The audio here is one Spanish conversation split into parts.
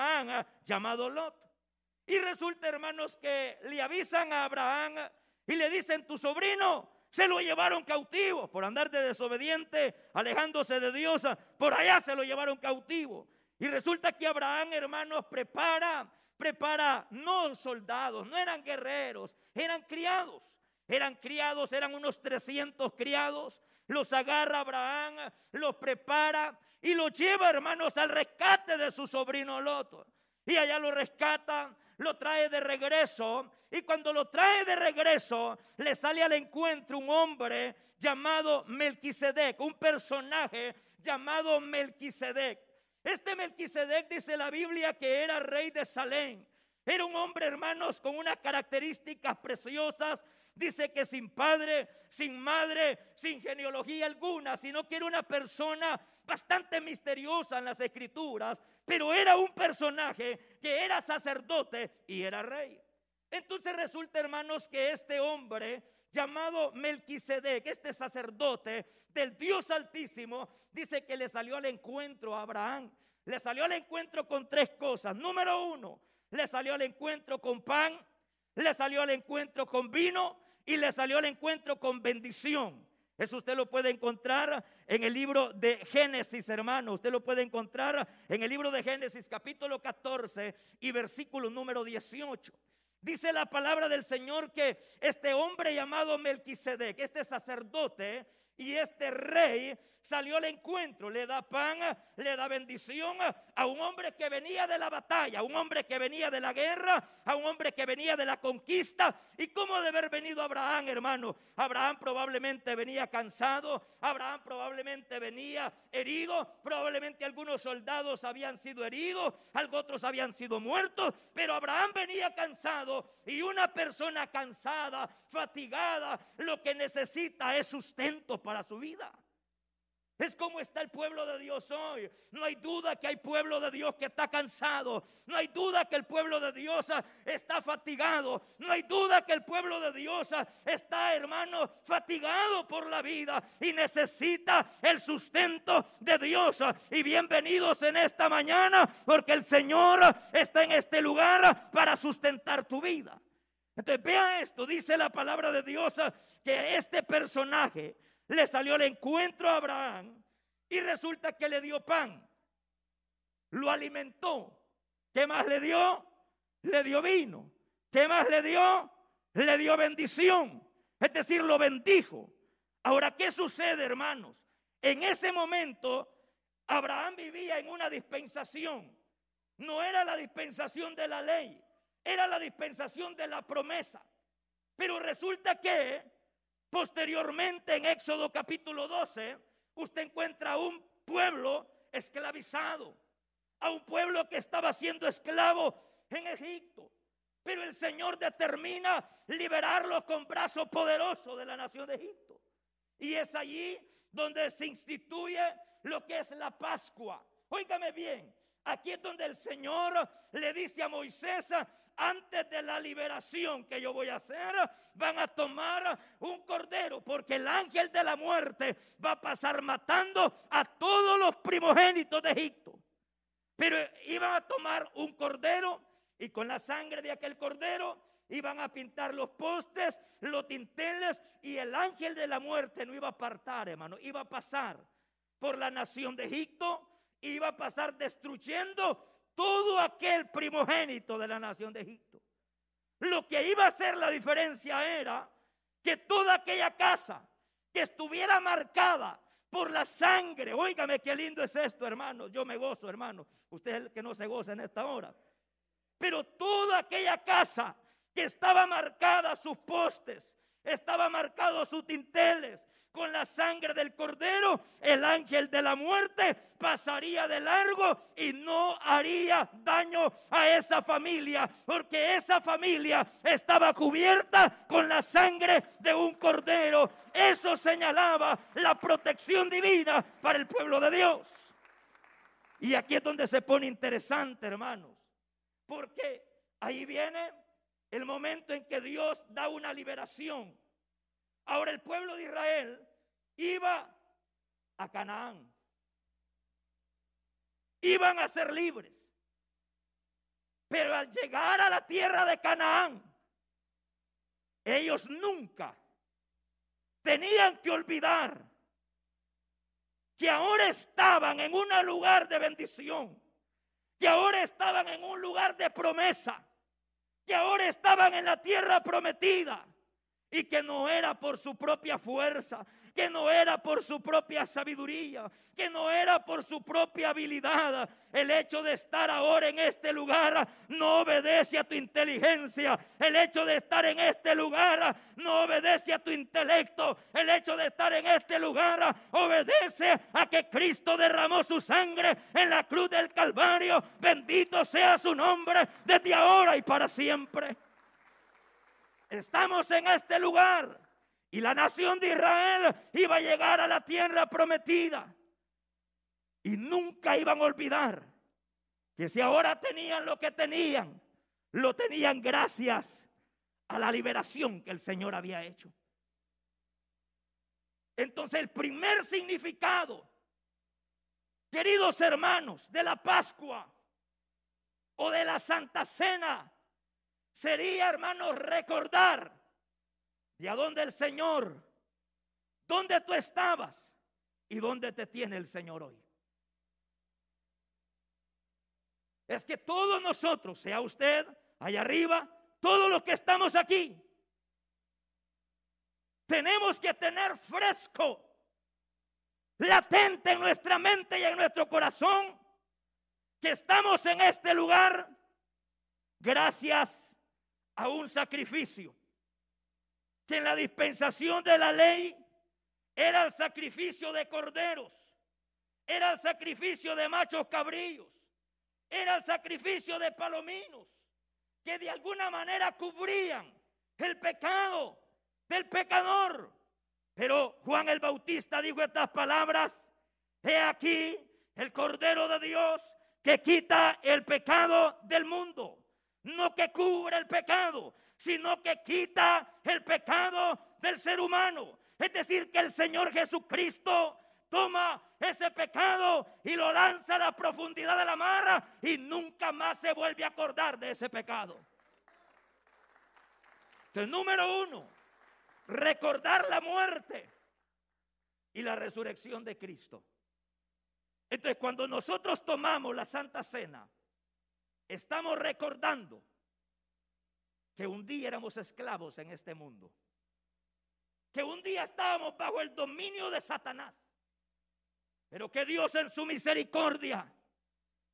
ah, llamado Lot. Y resulta, hermanos, que le avisan a Abraham y le dicen, tu sobrino se lo llevaron cautivo por andar de desobediente, alejándose de Dios. Por allá se lo llevaron cautivo. Y resulta que Abraham, hermanos, prepara, prepara, no soldados, no eran guerreros, eran criados. Eran criados, eran unos 300 criados. Los agarra Abraham, los prepara y los lleva, hermanos, al rescate de su sobrino Loto. Y allá lo rescata, lo trae de regreso. Y cuando lo trae de regreso, le sale al encuentro un hombre llamado Melquisedec, un personaje llamado Melquisedec. Este Melquisedec dice la Biblia que era rey de Salem. Era un hombre, hermanos, con unas características preciosas. Dice que sin padre, sin madre, sin genealogía alguna, sino que era una persona bastante misteriosa en las escrituras, pero era un personaje que era sacerdote y era rey. Entonces resulta, hermanos, que este hombre llamado Melquisedec, este sacerdote del Dios Altísimo, dice que le salió al encuentro a Abraham. Le salió al encuentro con tres cosas. Número uno, le salió al encuentro con pan, le salió al encuentro con vino y le salió al encuentro con bendición. Eso usted lo puede encontrar en el libro de Génesis, hermano. Usted lo puede encontrar en el libro de Génesis, capítulo 14 y versículo número 18. Dice la palabra del Señor que este hombre llamado Melquisedec, este sacerdote y este rey, salió al encuentro, le da pan, le da bendición a un hombre que venía de la batalla, a un hombre que venía de la guerra, a un hombre que venía de la conquista. ¿Y cómo de haber venido Abraham, hermano? Abraham probablemente venía cansado, Abraham probablemente venía herido, probablemente algunos soldados habían sido heridos, algunos otros habían sido muertos, pero Abraham venía cansado y una persona cansada, fatigada, lo que necesita es sustento para su vida. Es como está el pueblo de Dios hoy. No hay duda que hay pueblo de Dios que está cansado. No hay duda que el pueblo de Dios ah, está fatigado. No hay duda que el pueblo de Dios ah, está, hermano, fatigado por la vida y necesita el sustento de Dios. Ah, y bienvenidos en esta mañana porque el Señor está en este lugar para sustentar tu vida. Entonces vea esto, dice la palabra de Dios que este personaje le salió al encuentro a Abraham y resulta que le dio pan. Lo alimentó. ¿Qué más le dio? Le dio vino. ¿Qué más le dio? Le dio bendición. Es decir, lo bendijo. Ahora, ¿qué sucede, hermanos? En ese momento, Abraham vivía en una dispensación. No era la dispensación de la ley, era la dispensación de la promesa. Pero resulta que Posteriormente, en Éxodo capítulo 12, usted encuentra a un pueblo esclavizado, a un pueblo que estaba siendo esclavo en Egipto. Pero el Señor determina liberarlo con brazo poderoso de la nación de Egipto. Y es allí donde se instituye lo que es la Pascua. Óigame bien, aquí es donde el Señor le dice a Moisés, antes de la liberación que yo voy a hacer, van a tomar un cordero, porque el ángel de la muerte va a pasar matando a todos los primogénitos de Egipto. Pero iban a tomar un cordero y con la sangre de aquel cordero iban a pintar los postes, los tinteles y el ángel de la muerte no iba a apartar, hermano, iba a pasar por la nación de Egipto, iba a pasar destruyendo todo aquel primogénito de la nación de Egipto. Lo que iba a hacer la diferencia era que toda aquella casa que estuviera marcada por la sangre, óigame qué lindo es esto, hermano, yo me gozo, hermano, usted es el que no se goza en esta hora. Pero toda aquella casa que estaba marcada sus postes, estaba marcado sus tinteles, con la sangre del cordero, el ángel de la muerte pasaría de largo y no haría daño a esa familia, porque esa familia estaba cubierta con la sangre de un cordero. Eso señalaba la protección divina para el pueblo de Dios. Y aquí es donde se pone interesante, hermanos, porque ahí viene el momento en que Dios da una liberación Ahora el pueblo de Israel iba a Canaán. Iban a ser libres. Pero al llegar a la tierra de Canaán, ellos nunca tenían que olvidar que ahora estaban en un lugar de bendición, que ahora estaban en un lugar de promesa, que ahora estaban en la tierra prometida y que no era por su propia fuerza, que no era por su propia sabiduría, que no era por su propia habilidad. El hecho de estar ahora en este lugar no obedece a tu inteligencia. El hecho de estar en este lugar no obedece a tu intelecto. El hecho de estar en este lugar obedece a que Cristo derramó su sangre en la cruz del Calvario. Bendito sea su nombre desde ahora y para siempre. Estamos en este lugar y la nación de Israel iba a llegar a la tierra prometida. Y nunca iban a olvidar que si ahora tenían lo que tenían, lo tenían gracias a la liberación que el Señor había hecho. Entonces el primer significado, queridos hermanos, de la Pascua o de la Santa Cena, sería, hermanos, recordar ¿Y a dónde el Señor? ¿Dónde tú estabas? ¿Y dónde te tiene el Señor hoy? Es que todos nosotros, sea usted allá arriba, todos los que estamos aquí, tenemos que tener fresco, latente en nuestra mente y en nuestro corazón, que estamos en este lugar gracias a un sacrificio que en la dispensación de la ley era el sacrificio de corderos, era el sacrificio de machos cabrillos, era el sacrificio de palominos, que de alguna manera cubrían el pecado del pecador. Pero Juan el Bautista dijo estas palabras, he aquí el Cordero de Dios que quita el pecado del mundo, no que cubre el pecado, sino que quita el pecado del ser humano. Es decir, que el Señor Jesucristo toma ese pecado y lo lanza a la profundidad de la mar y nunca más se vuelve a acordar de ese pecado. Entonces, número uno, recordar la muerte y la resurrección de Cristo. Entonces, cuando nosotros tomamos la Santa Cena, estamos recordando que un día éramos esclavos en este mundo, que un día estábamos bajo el dominio de Satanás, pero que Dios en su misericordia,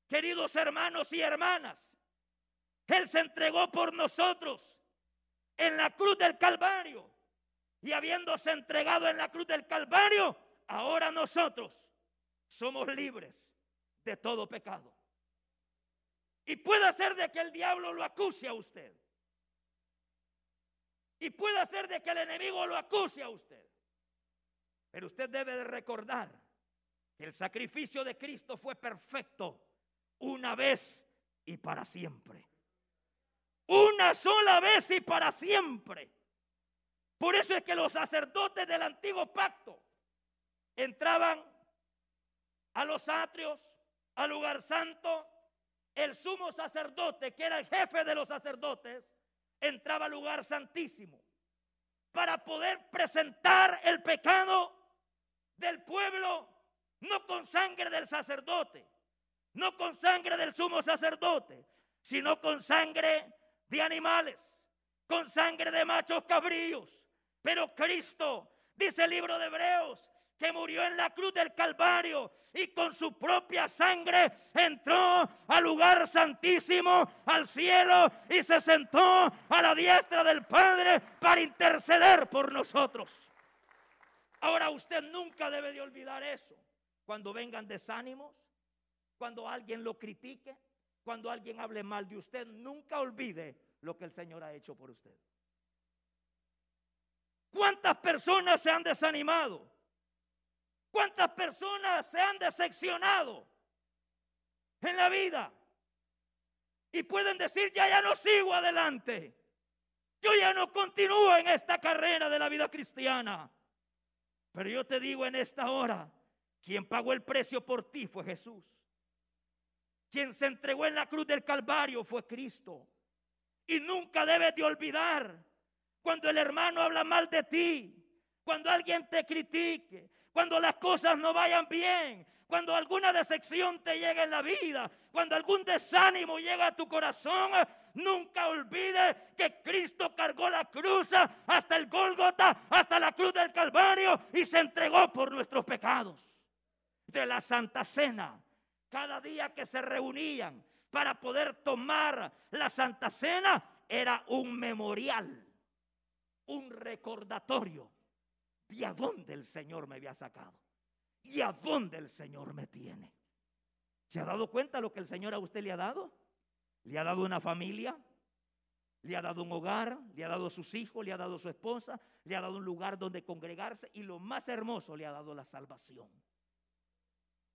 queridos hermanos y hermanas, Él se entregó por nosotros en la cruz del Calvario. Y habiéndose entregado en la cruz del Calvario, ahora nosotros somos libres de todo pecado. Y puede ser de que el diablo lo acuse a usted. Y puede ser de que el enemigo lo acuse a usted. Pero usted debe de recordar que el sacrificio de Cristo fue perfecto una vez y para siempre. Una sola vez y para siempre. Por eso es que los sacerdotes del antiguo pacto entraban a los atrios, al lugar santo. El sumo sacerdote, que era el jefe de los sacerdotes, entraba al lugar santísimo para poder presentar el pecado del pueblo, no con sangre del sacerdote, no con sangre del sumo sacerdote, sino con sangre de animales, con sangre de machos cabríos. Pero Cristo, dice el libro de Hebreos, que murió en la cruz del Calvario y con su propia sangre entró al lugar santísimo, al cielo y se sentó a la diestra del Padre para interceder por nosotros. Ahora usted nunca debe de olvidar eso. Cuando vengan desánimos, cuando alguien lo critique, cuando alguien hable mal de usted, nunca olvide lo que el Señor ha hecho por usted. ¿Cuántas personas se han desanimado? ¿Cuántas personas se han decepcionado en la vida? Y pueden decir, ya, ya no sigo adelante. Yo ya no continúo en esta carrera de la vida cristiana. Pero yo te digo en esta hora, quien pagó el precio por ti fue Jesús. quien se entregó en la cruz del Calvario fue Cristo. Y nunca debes de olvidar cuando el hermano habla mal de ti, cuando alguien te critique, cuando las cosas no vayan bien, cuando alguna decepción te llegue en la vida, cuando algún desánimo llega a tu corazón, nunca olvides que Cristo cargó la cruz hasta el Gólgota, hasta la cruz del Calvario y se entregó por nuestros pecados. De la Santa Cena, cada día que se reunían para poder tomar la Santa Cena, era un memorial, un recordatorio de a dónde el Señor me había sacado y a dónde el Señor me tiene. ¿Se ha dado cuenta lo que el Señor a usted le ha dado? Le ha dado una familia, le ha dado un hogar, le ha dado sus hijos, le ha dado su esposa, le ha dado un lugar donde congregarse y lo más hermoso le ha dado la salvación.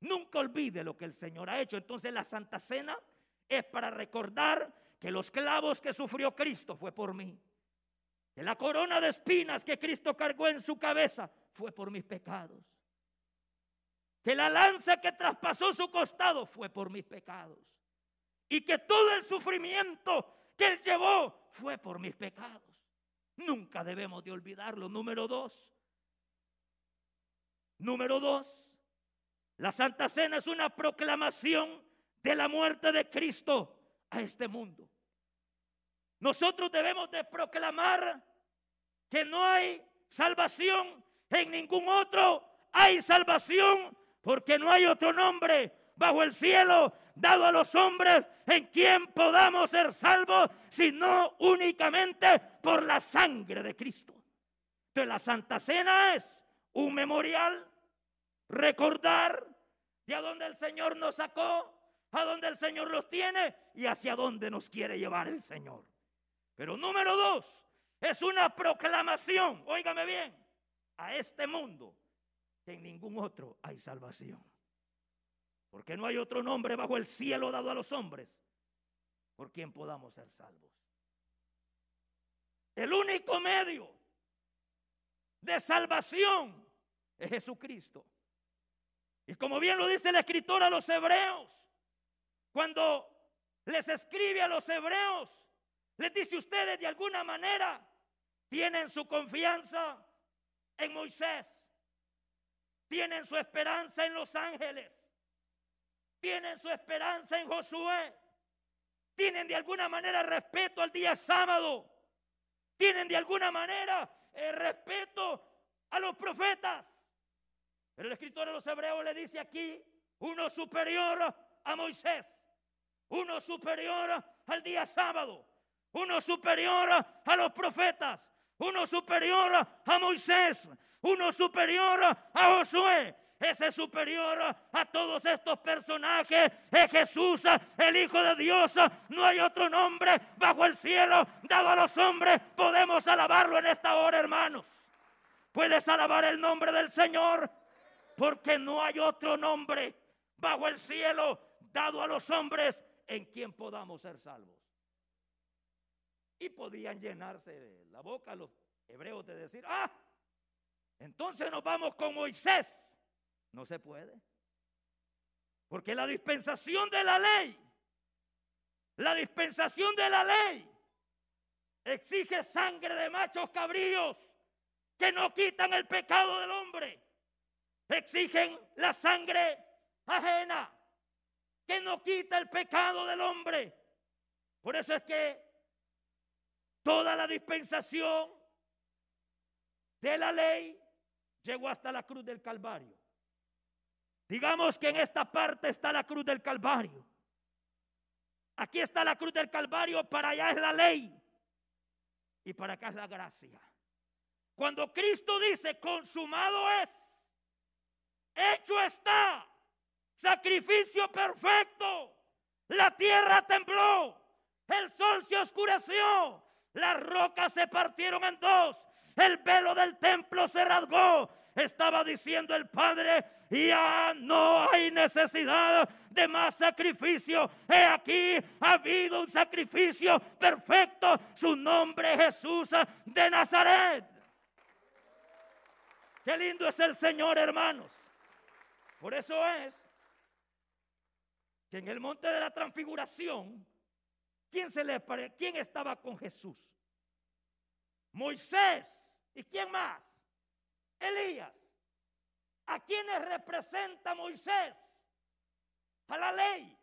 Nunca olvide lo que el Señor ha hecho. Entonces la Santa Cena es para recordar que los clavos que sufrió Cristo fue por mí. Que la corona de espinas que Cristo cargó en su cabeza fue por mis pecados que la lanza que traspasó su costado fue por mis pecados. Y que todo el sufrimiento que él llevó fue por mis pecados. Nunca debemos de olvidarlo. Número dos. Número dos. La Santa Cena es una proclamación de la muerte de Cristo a este mundo. Nosotros debemos de proclamar que no hay salvación en ningún otro. Hay salvación porque no hay otro nombre bajo el cielo dado a los hombres en quien podamos ser salvos, sino únicamente por la sangre de Cristo. De la Santa Cena es un memorial, recordar de a dónde el Señor nos sacó, a dónde el Señor los tiene y hacia dónde nos quiere llevar el Señor. Pero número dos, es una proclamación, óigame bien, a este mundo en ningún otro hay salvación. Porque no hay otro nombre bajo el cielo dado a los hombres por quien podamos ser salvos. El único medio de salvación es Jesucristo. Y como bien lo dice el escritor a los hebreos, cuando les escribe a los hebreos, les dice ustedes de alguna manera tienen su confianza en Moisés. Tienen su esperanza en los ángeles, tienen su esperanza en Josué, tienen de alguna manera respeto al día sábado, tienen de alguna manera el respeto a los profetas. Pero el escritor de los hebreos le dice aquí, uno superior a Moisés, uno superior al día sábado, uno superior a los profetas, uno superior a Moisés, uno superior a Josué. Ese superior a todos estos personajes es Jesús, el Hijo de Dios. No hay otro nombre bajo el cielo dado a los hombres. Podemos alabarlo en esta hora, hermanos. Puedes alabar el nombre del Señor porque no hay otro nombre bajo el cielo dado a los hombres en quien podamos ser salvos. Y podían llenarse la boca los hebreos de decir, ah, entonces nos vamos con Moisés. No se puede. Porque la dispensación de la ley, la dispensación de la ley exige sangre de machos cabríos que no quitan el pecado del hombre. Exigen la sangre ajena que no quita el pecado del hombre. Por eso es que toda la dispensación de la ley llegó hasta la cruz del Calvario. Digamos que en esta parte está la cruz del Calvario. Aquí está la cruz del Calvario, para allá es la ley y para acá es la gracia. Cuando Cristo dice, consumado es, hecho está, sacrificio perfecto, la tierra tembló, el sol se oscureció, las rocas se partieron en dos, el velo del templo se rasgó. Estaba diciendo el Padre, ya no hay necesidad de más sacrificio. He aquí, ha habido un sacrificio perfecto. Su nombre es Jesús de Nazaret. Qué lindo es el Señor, hermanos. Por eso es que en el monte de la transfiguración, ¿quién, se le, ¿quién estaba con Jesús? Moisés. ¿Y quién más? Elías. ¿A quiénes representa Moisés? A la ley.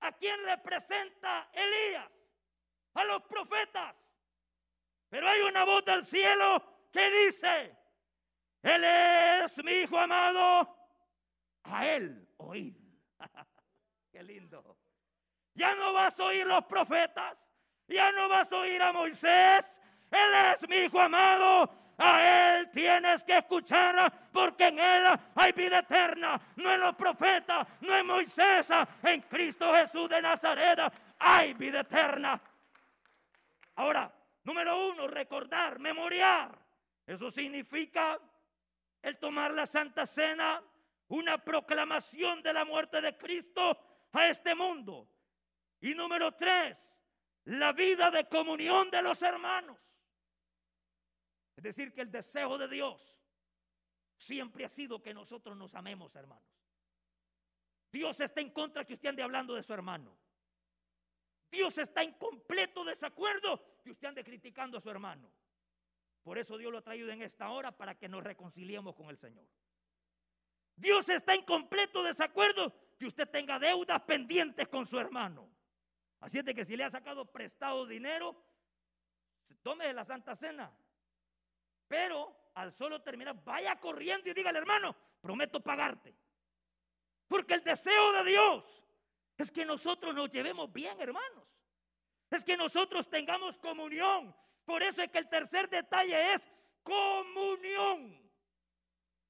¿A quién representa Elías? A los profetas. Pero hay una voz del cielo que dice, Él es mi hijo amado, a Él oíd. Qué lindo. Ya no vas a oír los profetas, ya no vas a oír a Moisés, Él es mi hijo amado, a Él tienes que escuchar porque en Él hay vida eterna. No en los profetas, no en Moisés, en Cristo Jesús de Nazaret hay vida eterna. Ahora, número uno, recordar, memoriar. Eso significa el tomar la Santa Cena, una proclamación de la muerte de Cristo a este mundo. Y número tres, la vida de comunión de los hermanos. Es decir, que el deseo de Dios siempre ha sido que nosotros nos amemos, hermanos. Dios está en contra que usted ande hablando de su hermano. Dios está en completo desacuerdo que usted ande criticando a su hermano. Por eso Dios lo ha traído en esta hora para que nos reconciliemos con el Señor. Dios está en completo desacuerdo que usted tenga deudas pendientes con su hermano. Así es de que si le ha sacado prestado dinero, tome de la Santa Cena, pero al solo terminar, vaya corriendo y dígale, hermano, prometo pagarte. Porque el deseo de Dios es que nosotros nos llevemos bien, hermanos. Es que nosotros tengamos comunión. Por eso es que el tercer detalle es comunión.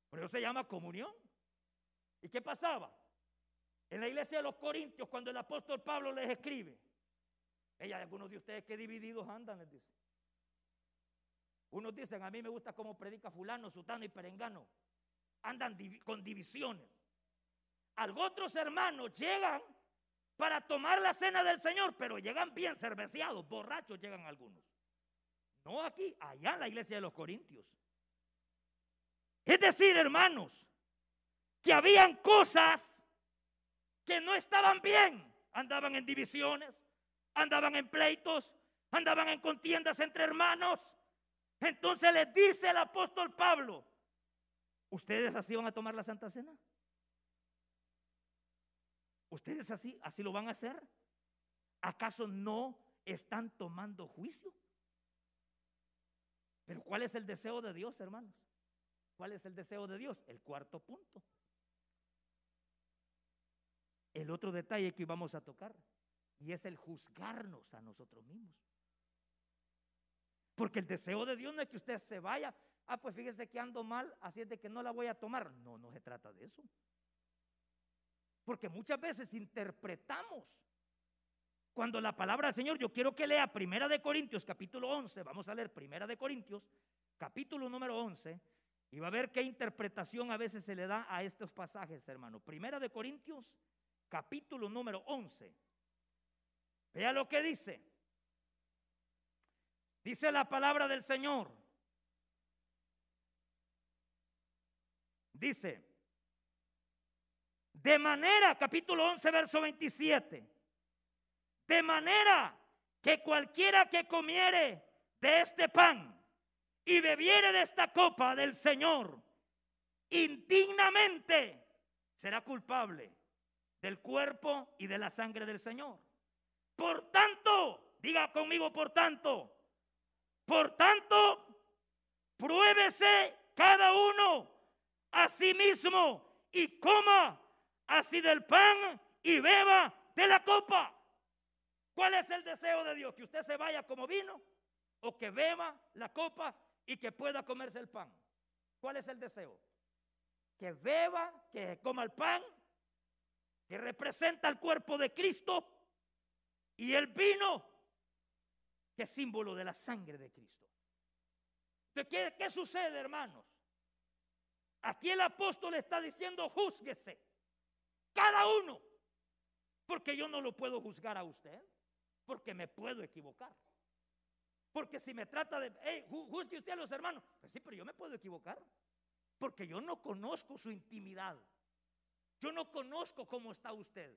Por eso se llama comunión. ¿Y qué pasaba? En la iglesia de los Corintios, cuando el apóstol Pablo les escribe, ella, algunos de ustedes que divididos andan, les dice. Unos dicen, a mí me gusta cómo predica fulano, sutano y perengano. Andan con divisiones. Algo otros hermanos llegan para tomar la cena del Señor, pero llegan bien cerveciados, borrachos llegan algunos. No aquí, allá en la iglesia de los Corintios. Es decir, hermanos, que habían cosas que no estaban bien. Andaban en divisiones, andaban en pleitos, andaban en contiendas entre hermanos. Entonces les dice el apóstol Pablo, ¿ustedes así van a tomar la Santa Cena? ¿Ustedes así, así lo van a hacer? ¿Acaso no están tomando juicio? Pero ¿cuál es el deseo de Dios, hermanos? ¿Cuál es el deseo de Dios? El cuarto punto. El otro detalle que vamos a tocar, y es el juzgarnos a nosotros mismos. Porque el deseo de Dios no es que usted se vaya. Ah, pues fíjese que ando mal, así es de que no la voy a tomar. No, no se trata de eso. Porque muchas veces interpretamos cuando la palabra del Señor, yo quiero que lea Primera de Corintios, capítulo 11, vamos a leer Primera de Corintios, capítulo número 11, y va a ver qué interpretación a veces se le da a estos pasajes, hermano. Primera de Corintios, capítulo número 11. Vea lo que dice. Dice la palabra del Señor. Dice, de manera, capítulo 11, verso 27, de manera que cualquiera que comiere de este pan y bebiere de esta copa del Señor indignamente será culpable del cuerpo y de la sangre del Señor. Por tanto, diga conmigo, por tanto, por tanto, pruébese cada uno a sí mismo y coma así del pan y beba de la copa. ¿Cuál es el deseo de Dios? Que usted se vaya como vino o que beba la copa y que pueda comerse el pan. ¿Cuál es el deseo? Que beba, que coma el pan, que representa el cuerpo de Cristo, y el vino, que es símbolo de la sangre de Cristo. ¿Qué, ¿Qué sucede, hermanos? Aquí el apóstol está diciendo, júzguese, cada uno, porque yo no lo puedo juzgar a usted, porque me puedo equivocar. Porque si me trata de, hey, juzgue usted a los hermanos, pues sí, pero yo me puedo equivocar, porque yo no conozco su intimidad. Yo no conozco cómo está usted,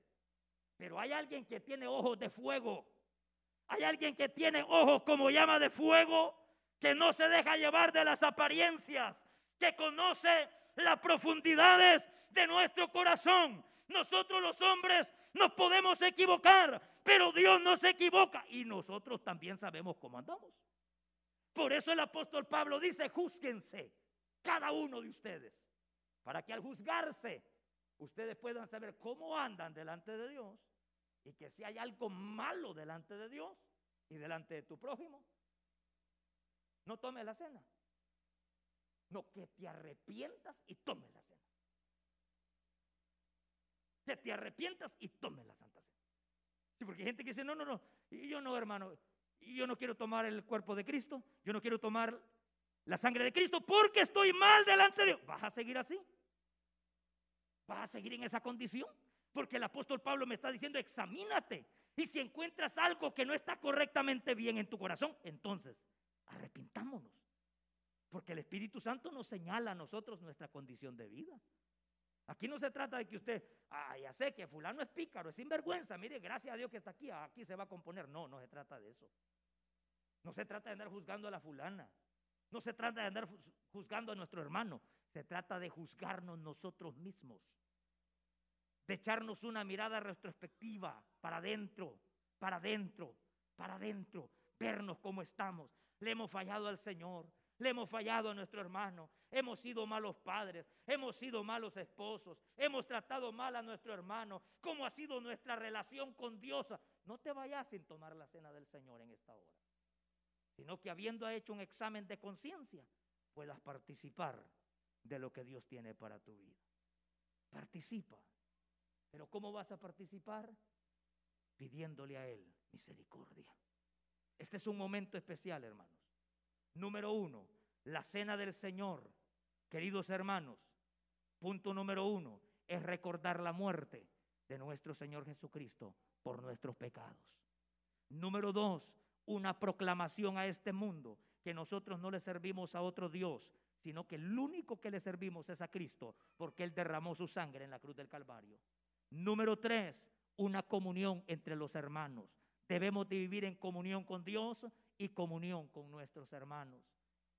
pero hay alguien que tiene ojos de fuego. Hay alguien que tiene ojos como llama de fuego, que no se deja llevar de las apariencias, que conoce las profundidades de nuestro corazón. Nosotros los hombres nos podemos equivocar, pero Dios no se equivoca y nosotros también sabemos cómo andamos. Por eso el apóstol Pablo dice, júzguense cada uno de ustedes, para que al juzgarse ustedes puedan saber cómo andan delante de Dios y que si hay algo malo delante de Dios y delante de tu prójimo, no tome la cena. No, que te arrepientas y tome la cena. Que te arrepientas y tome la Santa Cena. Sí, porque hay gente que dice, no, no, no, y yo no, hermano, yo no quiero tomar el cuerpo de Cristo, yo no quiero tomar la sangre de Cristo porque estoy mal delante de Dios. ¿Vas a seguir así? ¿Vas a seguir en esa condición? Porque el apóstol Pablo me está diciendo, examínate. Y si encuentras algo que no está correctamente bien en tu corazón, entonces arrepintámonos. Porque el Espíritu Santo nos señala a nosotros nuestra condición de vida. Aquí no se trata de que usted, ah, ya sé que fulano es pícaro, es sinvergüenza, mire, gracias a Dios que está aquí, aquí se va a componer. No, no se trata de eso. No se trata de andar juzgando a la fulana. No se trata de andar juzgando a nuestro hermano. Se trata de juzgarnos nosotros mismos. De echarnos una mirada retrospectiva para adentro, para adentro, para adentro. Vernos cómo estamos. Le hemos fallado al Señor. Le hemos fallado a nuestro hermano. Hemos sido malos padres. Hemos sido malos esposos. Hemos tratado mal a nuestro hermano. ¿Cómo ha sido nuestra relación con Dios? No te vayas sin tomar la cena del Señor en esta hora sino que habiendo hecho un examen de conciencia, puedas participar de lo que Dios tiene para tu vida. Participa. Pero ¿cómo vas a participar? Pidiéndole a Él misericordia. Este es un momento especial, hermanos. Número uno, la cena del Señor. Queridos hermanos, punto número uno es recordar la muerte de nuestro Señor Jesucristo por nuestros pecados. Número dos, una proclamación a este mundo que nosotros no le servimos a otro Dios, sino que el único que le servimos es a Cristo, porque Él derramó su sangre en la cruz del Calvario. Número tres, una comunión entre los hermanos. Debemos de vivir en comunión con Dios y comunión con nuestros hermanos.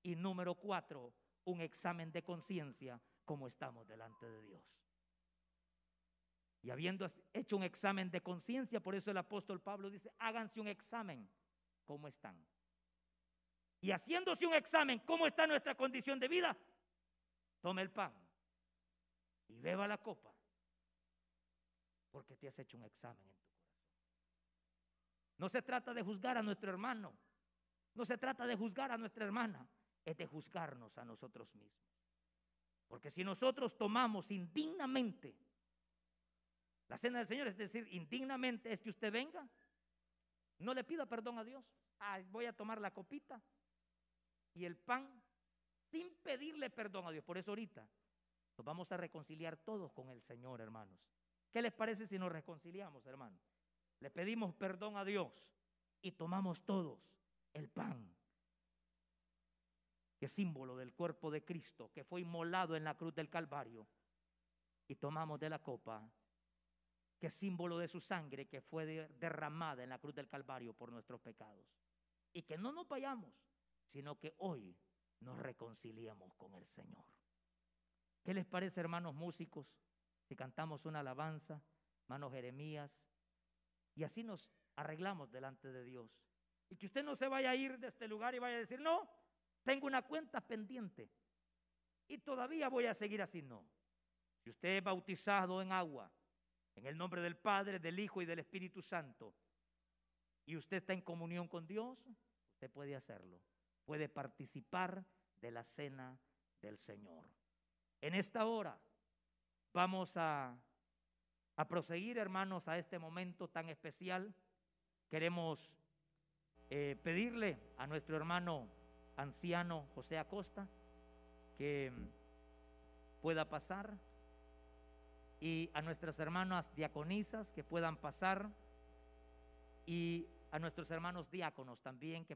Y número cuatro, un examen de conciencia como estamos delante de Dios. Y habiendo hecho un examen de conciencia, por eso el apóstol Pablo dice, háganse un examen cómo están. Y haciéndose un examen, cómo está nuestra condición de vida, tome el pan y beba la copa, porque te has hecho un examen en tu corazón. No se trata de juzgar a nuestro hermano, no se trata de juzgar a nuestra hermana, es de juzgarnos a nosotros mismos. Porque si nosotros tomamos indignamente la cena del Señor, es decir, indignamente es que usted venga no le pida perdón a Dios. voy a tomar la copita y el pan sin pedirle perdón a Dios. Por eso ahorita nos vamos a reconciliar todos con el Señor, hermanos. ¿Qué les parece si nos reconciliamos, hermanos? Le pedimos perdón a Dios y tomamos todos el pan, que símbolo del cuerpo de Cristo, que fue inmolado en la cruz del Calvario, y tomamos de la copa que es símbolo de su sangre que fue derramada en la cruz del Calvario por nuestros pecados. Y que no nos vayamos, sino que hoy nos reconciliemos con el Señor. ¿Qué les parece, hermanos músicos, si cantamos una alabanza, hermanos Jeremías, y así nos arreglamos delante de Dios? Y que usted no se vaya a ir de este lugar y vaya a decir, no, tengo una cuenta pendiente y todavía voy a seguir así. No. Si usted es bautizado en agua, en el nombre del Padre, del Hijo y del Espíritu Santo, y usted está en comunión con Dios, usted puede hacerlo. Puede participar de la cena del Señor. En esta hora vamos a, a proseguir, hermanos, a este momento tan especial. Queremos eh, pedirle a nuestro hermano anciano José Acosta que pueda pasar y a nuestras hermanas diaconisas que puedan pasar y a nuestros hermanos diáconos también que